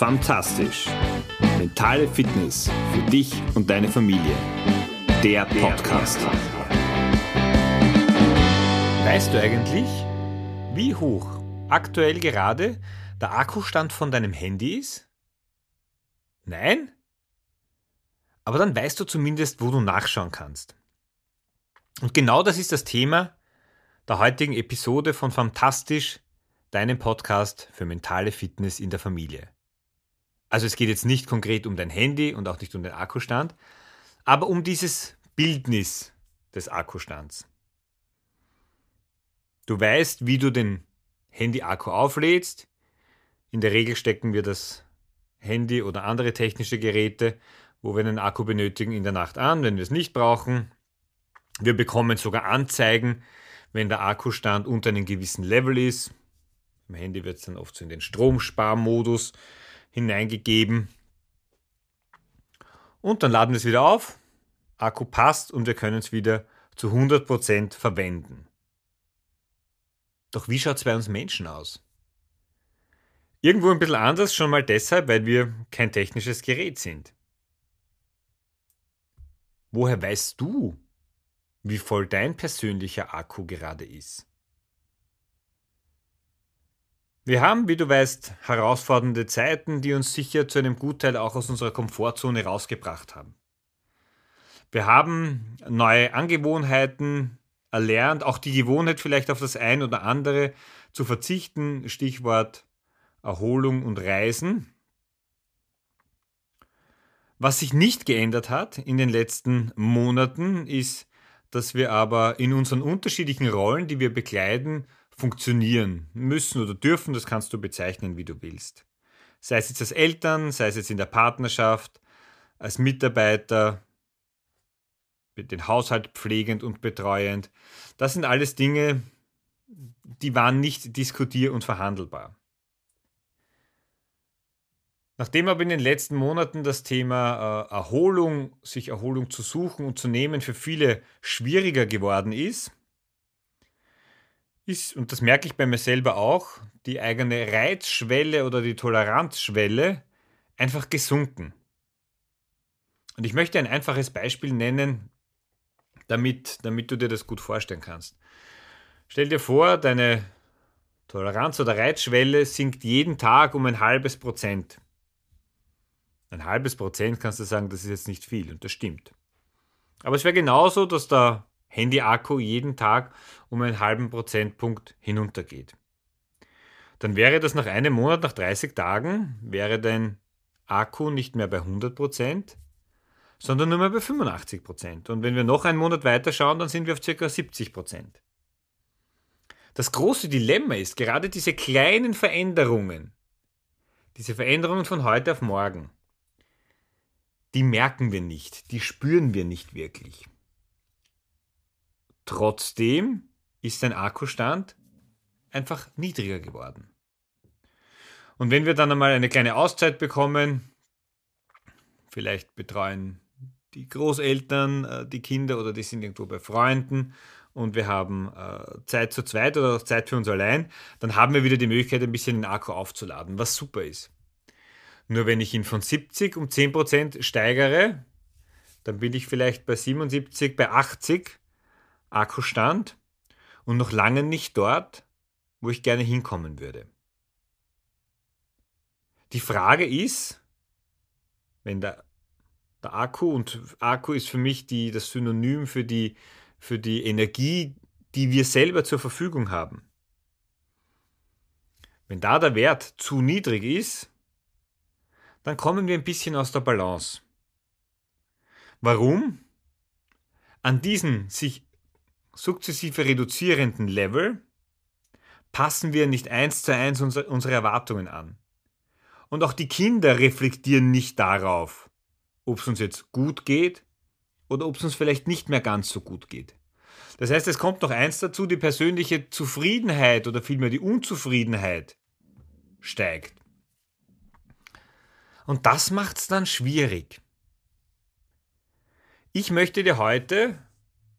Fantastisch. Mentale Fitness für dich und deine Familie. Der Podcast. Weißt du eigentlich, wie hoch aktuell gerade der Akkustand von deinem Handy ist? Nein? Aber dann weißt du zumindest, wo du nachschauen kannst. Und genau das ist das Thema der heutigen Episode von Fantastisch, deinem Podcast für mentale Fitness in der Familie. Also es geht jetzt nicht konkret um dein Handy und auch nicht um den Akkustand, aber um dieses Bildnis des Akkustands. Du weißt, wie du den Handy-Akku auflädst. In der Regel stecken wir das Handy oder andere technische Geräte, wo wir einen Akku benötigen, in der Nacht an, wenn wir es nicht brauchen. Wir bekommen sogar Anzeigen, wenn der Akkustand unter einem gewissen Level ist. Im Handy wird es dann oft so in den Stromsparmodus hineingegeben. Und dann laden wir es wieder auf. Akku passt und wir können es wieder zu 100% verwenden. Doch wie schaut es bei uns Menschen aus? Irgendwo ein bisschen anders, schon mal deshalb, weil wir kein technisches Gerät sind. Woher weißt du, wie voll dein persönlicher Akku gerade ist? Wir haben, wie du weißt, herausfordernde Zeiten, die uns sicher zu einem Gutteil auch aus unserer Komfortzone rausgebracht haben. Wir haben neue Angewohnheiten erlernt, auch die Gewohnheit vielleicht auf das ein oder andere zu verzichten, Stichwort Erholung und Reisen. Was sich nicht geändert hat in den letzten Monaten, ist, dass wir aber in unseren unterschiedlichen Rollen, die wir bekleiden, funktionieren müssen oder dürfen, das kannst du bezeichnen, wie du willst. Sei es jetzt als Eltern, sei es jetzt in der Partnerschaft, als Mitarbeiter, den Haushalt pflegend und betreuend. Das sind alles Dinge, die waren nicht diskutier- und verhandelbar. Nachdem aber in den letzten Monaten das Thema äh, Erholung, sich Erholung zu suchen und zu nehmen, für viele schwieriger geworden ist, ist, und das merke ich bei mir selber auch, die eigene Reizschwelle oder die Toleranzschwelle einfach gesunken. Und ich möchte ein einfaches Beispiel nennen, damit, damit du dir das gut vorstellen kannst. Stell dir vor, deine Toleranz oder Reizschwelle sinkt jeden Tag um ein halbes Prozent. Ein halbes Prozent kannst du sagen, das ist jetzt nicht viel und das stimmt. Aber es wäre genauso, dass der Handy-Akku jeden Tag um einen halben Prozentpunkt hinuntergeht. Dann wäre das nach einem Monat, nach 30 Tagen, wäre dein Akku nicht mehr bei 100 Prozent, sondern nur mehr bei 85 Prozent. Und wenn wir noch einen Monat weiter schauen, dann sind wir auf ca. 70 Prozent. Das große Dilemma ist gerade diese kleinen Veränderungen, diese Veränderungen von heute auf morgen die merken wir nicht, die spüren wir nicht wirklich. Trotzdem ist dein Akkustand einfach niedriger geworden. Und wenn wir dann einmal eine kleine Auszeit bekommen, vielleicht betreuen die Großeltern äh, die Kinder oder die sind irgendwo bei Freunden und wir haben äh, Zeit zu zweit oder auch Zeit für uns allein, dann haben wir wieder die Möglichkeit, ein bisschen den Akku aufzuladen, was super ist. Nur wenn ich ihn von 70 um 10% steigere, dann bin ich vielleicht bei 77, bei 80 Akkustand und noch lange nicht dort, wo ich gerne hinkommen würde. Die Frage ist, wenn der, der Akku, und Akku ist für mich die, das Synonym für die, für die Energie, die wir selber zur Verfügung haben. Wenn da der Wert zu niedrig ist, dann kommen wir ein bisschen aus der Balance. Warum? An diesen sich sukzessive reduzierenden Level passen wir nicht eins zu eins unsere Erwartungen an. Und auch die Kinder reflektieren nicht darauf, ob es uns jetzt gut geht oder ob es uns vielleicht nicht mehr ganz so gut geht. Das heißt, es kommt noch eins dazu, die persönliche Zufriedenheit oder vielmehr die Unzufriedenheit steigt. Und das macht es dann schwierig. Ich möchte dir heute,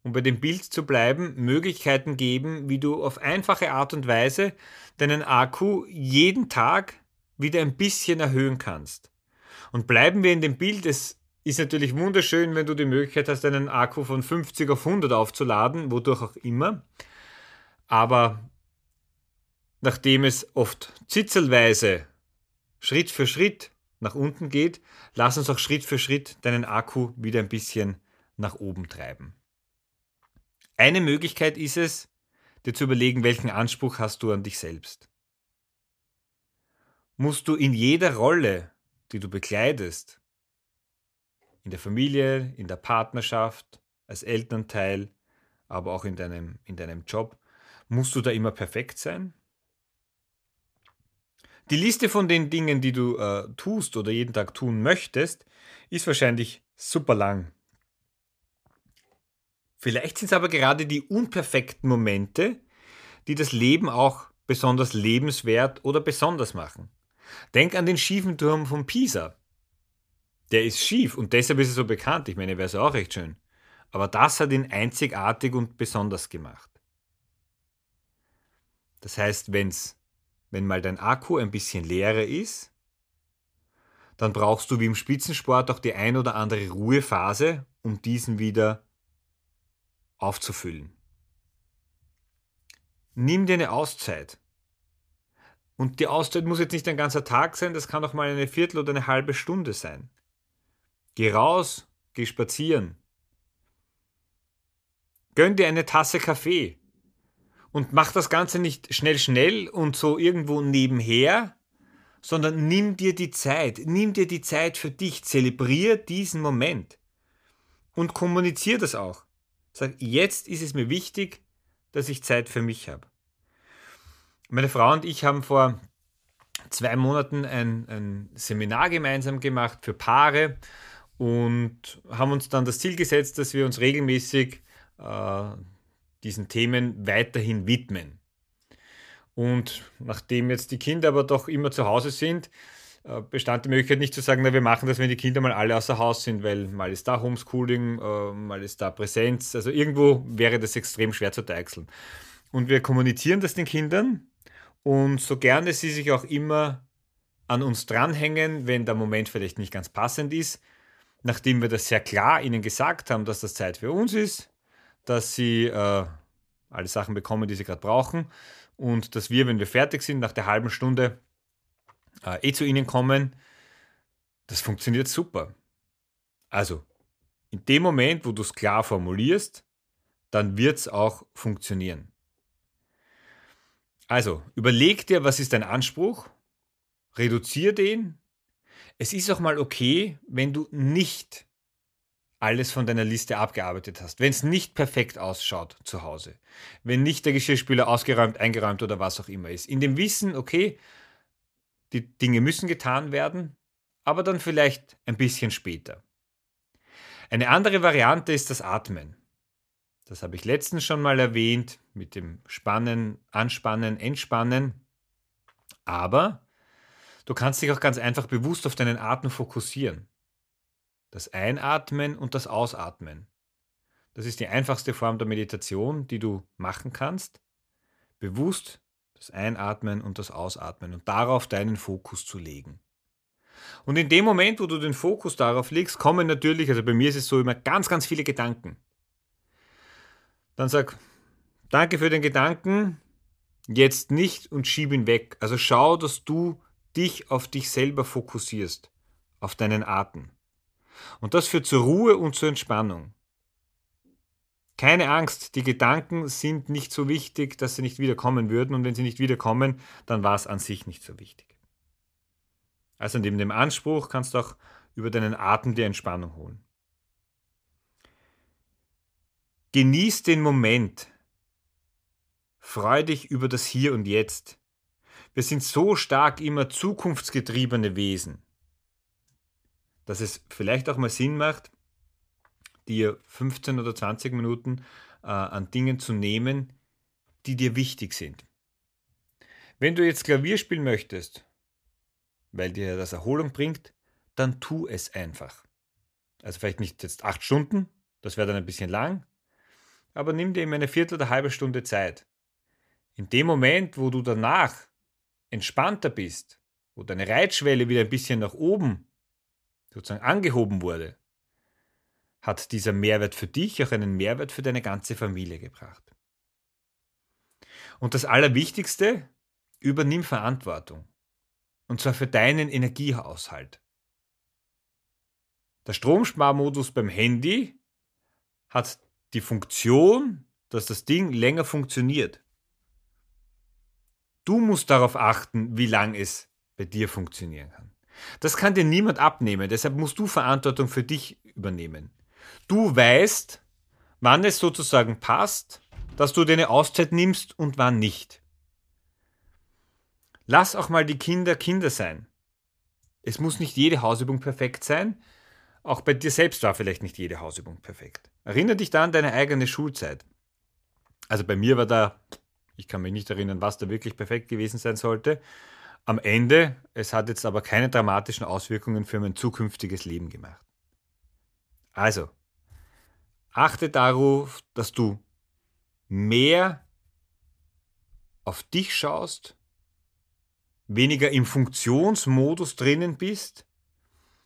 um bei dem Bild zu bleiben, Möglichkeiten geben, wie du auf einfache Art und Weise deinen Akku jeden Tag wieder ein bisschen erhöhen kannst. Und bleiben wir in dem Bild, es ist natürlich wunderschön, wenn du die Möglichkeit hast, einen Akku von 50 auf 100 aufzuladen, wodurch auch immer. Aber nachdem es oft zitzelweise, Schritt für Schritt nach unten geht, lass uns auch Schritt für Schritt deinen Akku wieder ein bisschen nach oben treiben. Eine Möglichkeit ist es, dir zu überlegen, welchen Anspruch hast du an dich selbst. Musst du in jeder Rolle, die du bekleidest, in der Familie, in der Partnerschaft, als Elternteil, aber auch in deinem, in deinem Job, musst du da immer perfekt sein? Die Liste von den Dingen, die du äh, tust oder jeden Tag tun möchtest, ist wahrscheinlich super lang. Vielleicht sind es aber gerade die unperfekten Momente, die das Leben auch besonders lebenswert oder besonders machen. Denk an den schiefen Turm von Pisa. Der ist schief und deshalb ist er so bekannt. Ich meine, wäre es auch recht schön. Aber das hat ihn einzigartig und besonders gemacht. Das heißt, wenn's, wenn mal dein Akku ein bisschen leerer ist, dann brauchst du wie im Spitzensport auch die ein oder andere Ruhephase, um diesen wieder aufzufüllen. Nimm dir eine Auszeit. Und die Auszeit muss jetzt nicht ein ganzer Tag sein, das kann auch mal eine Viertel oder eine halbe Stunde sein. Geh raus, geh spazieren. Gönn dir eine Tasse Kaffee. Und mach das Ganze nicht schnell, schnell und so irgendwo nebenher, sondern nimm dir die Zeit. Nimm dir die Zeit für dich. Zelebrier diesen Moment. Und kommunizier das auch. Sag, jetzt ist es mir wichtig, dass ich Zeit für mich habe. Meine Frau und ich haben vor zwei Monaten ein, ein Seminar gemeinsam gemacht für Paare und haben uns dann das Ziel gesetzt, dass wir uns regelmäßig äh, diesen Themen weiterhin widmen. Und nachdem jetzt die Kinder aber doch immer zu Hause sind, bestand die Möglichkeit nicht zu sagen, na, wir machen das, wenn die Kinder mal alle außer Haus sind, weil mal ist da Homeschooling, äh, mal ist da Präsenz. Also irgendwo wäre das extrem schwer zu deichseln. Und wir kommunizieren das den Kindern und so gerne sie sich auch immer an uns dranhängen, wenn der Moment vielleicht nicht ganz passend ist, nachdem wir das sehr klar ihnen gesagt haben, dass das Zeit für uns ist, dass sie äh, alle Sachen bekommen, die sie gerade brauchen und dass wir, wenn wir fertig sind, nach der halben Stunde äh, eh zu ihnen kommen, das funktioniert super. Also, in dem Moment, wo du es klar formulierst, dann wird es auch funktionieren. Also, überleg dir, was ist dein Anspruch, reduziere den. Es ist auch mal okay, wenn du nicht alles von deiner Liste abgearbeitet hast, wenn es nicht perfekt ausschaut zu Hause, wenn nicht der Geschirrspüler ausgeräumt, eingeräumt oder was auch immer ist. In dem Wissen, okay, die Dinge müssen getan werden, aber dann vielleicht ein bisschen später. Eine andere Variante ist das Atmen. Das habe ich letztens schon mal erwähnt mit dem Spannen, Anspannen, Entspannen. Aber du kannst dich auch ganz einfach bewusst auf deinen Atem fokussieren. Das Einatmen und das Ausatmen. Das ist die einfachste Form der Meditation, die du machen kannst. Bewusst das Einatmen und das Ausatmen und darauf deinen Fokus zu legen. Und in dem Moment, wo du den Fokus darauf legst, kommen natürlich, also bei mir ist es so immer ganz, ganz viele Gedanken. Dann sag, danke für den Gedanken, jetzt nicht und schieb ihn weg. Also schau, dass du dich auf dich selber fokussierst, auf deinen Atem. Und das führt zur Ruhe und zur Entspannung. Keine Angst, die Gedanken sind nicht so wichtig, dass sie nicht wiederkommen würden und wenn sie nicht wiederkommen, dann war es an sich nicht so wichtig. Also neben dem Anspruch kannst du auch über deinen Atem die Entspannung holen. Genieß den Moment. Freu dich über das Hier und Jetzt. Wir sind so stark immer zukunftsgetriebene Wesen, dass es vielleicht auch mal Sinn macht, dir 15 oder 20 Minuten äh, an Dingen zu nehmen, die dir wichtig sind. Wenn du jetzt Klavier spielen möchtest, weil dir das Erholung bringt, dann tu es einfach. Also vielleicht nicht jetzt acht Stunden, das wäre dann ein bisschen lang, aber nimm dir immer eine Viertel oder halbe Stunde Zeit. In dem Moment, wo du danach entspannter bist, wo deine Reitschwelle wieder ein bisschen nach oben sozusagen angehoben wurde, hat dieser Mehrwert für dich auch einen Mehrwert für deine ganze Familie gebracht. Und das Allerwichtigste, übernimm Verantwortung. Und zwar für deinen Energiehaushalt. Der Stromsparmodus beim Handy hat die Funktion, dass das Ding länger funktioniert. Du musst darauf achten, wie lang es bei dir funktionieren kann. Das kann dir niemand abnehmen, deshalb musst du Verantwortung für dich übernehmen. Du weißt, wann es sozusagen passt, dass du deine Auszeit nimmst und wann nicht. Lass auch mal die Kinder Kinder sein. Es muss nicht jede Hausübung perfekt sein. Auch bei dir selbst war vielleicht nicht jede Hausübung perfekt. Erinnere dich da an deine eigene Schulzeit. Also bei mir war da, ich kann mich nicht erinnern, was da wirklich perfekt gewesen sein sollte. Am Ende, es hat jetzt aber keine dramatischen Auswirkungen für mein zukünftiges Leben gemacht. Also, achte darauf, dass du mehr auf dich schaust, weniger im Funktionsmodus drinnen bist,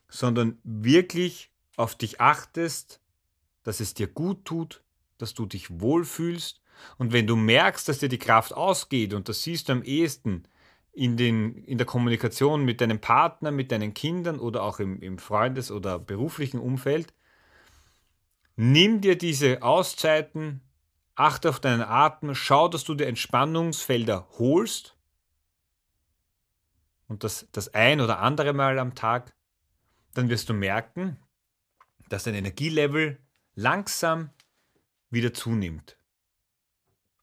sondern wirklich auf dich achtest, dass es dir gut tut, dass du dich wohlfühlst. Und wenn du merkst, dass dir die Kraft ausgeht, und das siehst du am ehesten in, den, in der Kommunikation mit deinem Partner, mit deinen Kindern oder auch im, im Freundes- oder beruflichen Umfeld, nimm dir diese Auszeiten, achte auf deinen Atem, schau, dass du dir Entspannungsfelder holst und das, das ein oder andere Mal am Tag, dann wirst du merken, dass dein Energielevel langsam wieder zunimmt.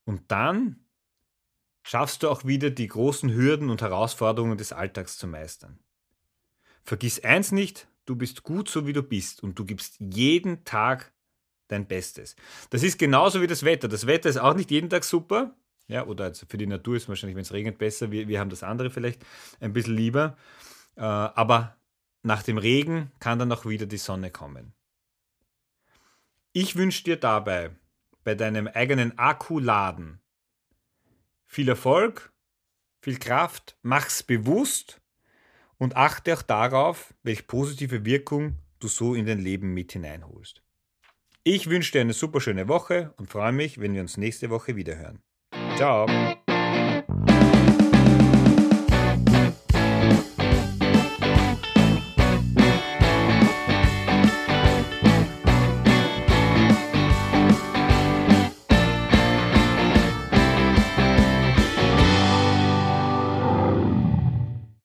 Und dann schaffst du auch wieder die großen Hürden und Herausforderungen des Alltags zu meistern. Vergiss eins nicht, du bist gut so wie du bist und du gibst jeden Tag dein Bestes. Das ist genauso wie das Wetter. Das Wetter ist auch nicht jeden Tag super. Ja, oder für die Natur ist es wahrscheinlich, wenn es regnet, besser. Wir, wir haben das andere vielleicht ein bisschen lieber. Äh, aber nach dem Regen kann dann auch wieder die Sonne kommen. Ich wünsche dir dabei bei deinem eigenen Akkuladen viel Erfolg, viel Kraft, mach's bewusst und achte auch darauf, welche positive Wirkung du so in dein Leben mit hineinholst. Ich wünsche dir eine super schöne Woche und freue mich, wenn wir uns nächste Woche wiederhören. Ciao!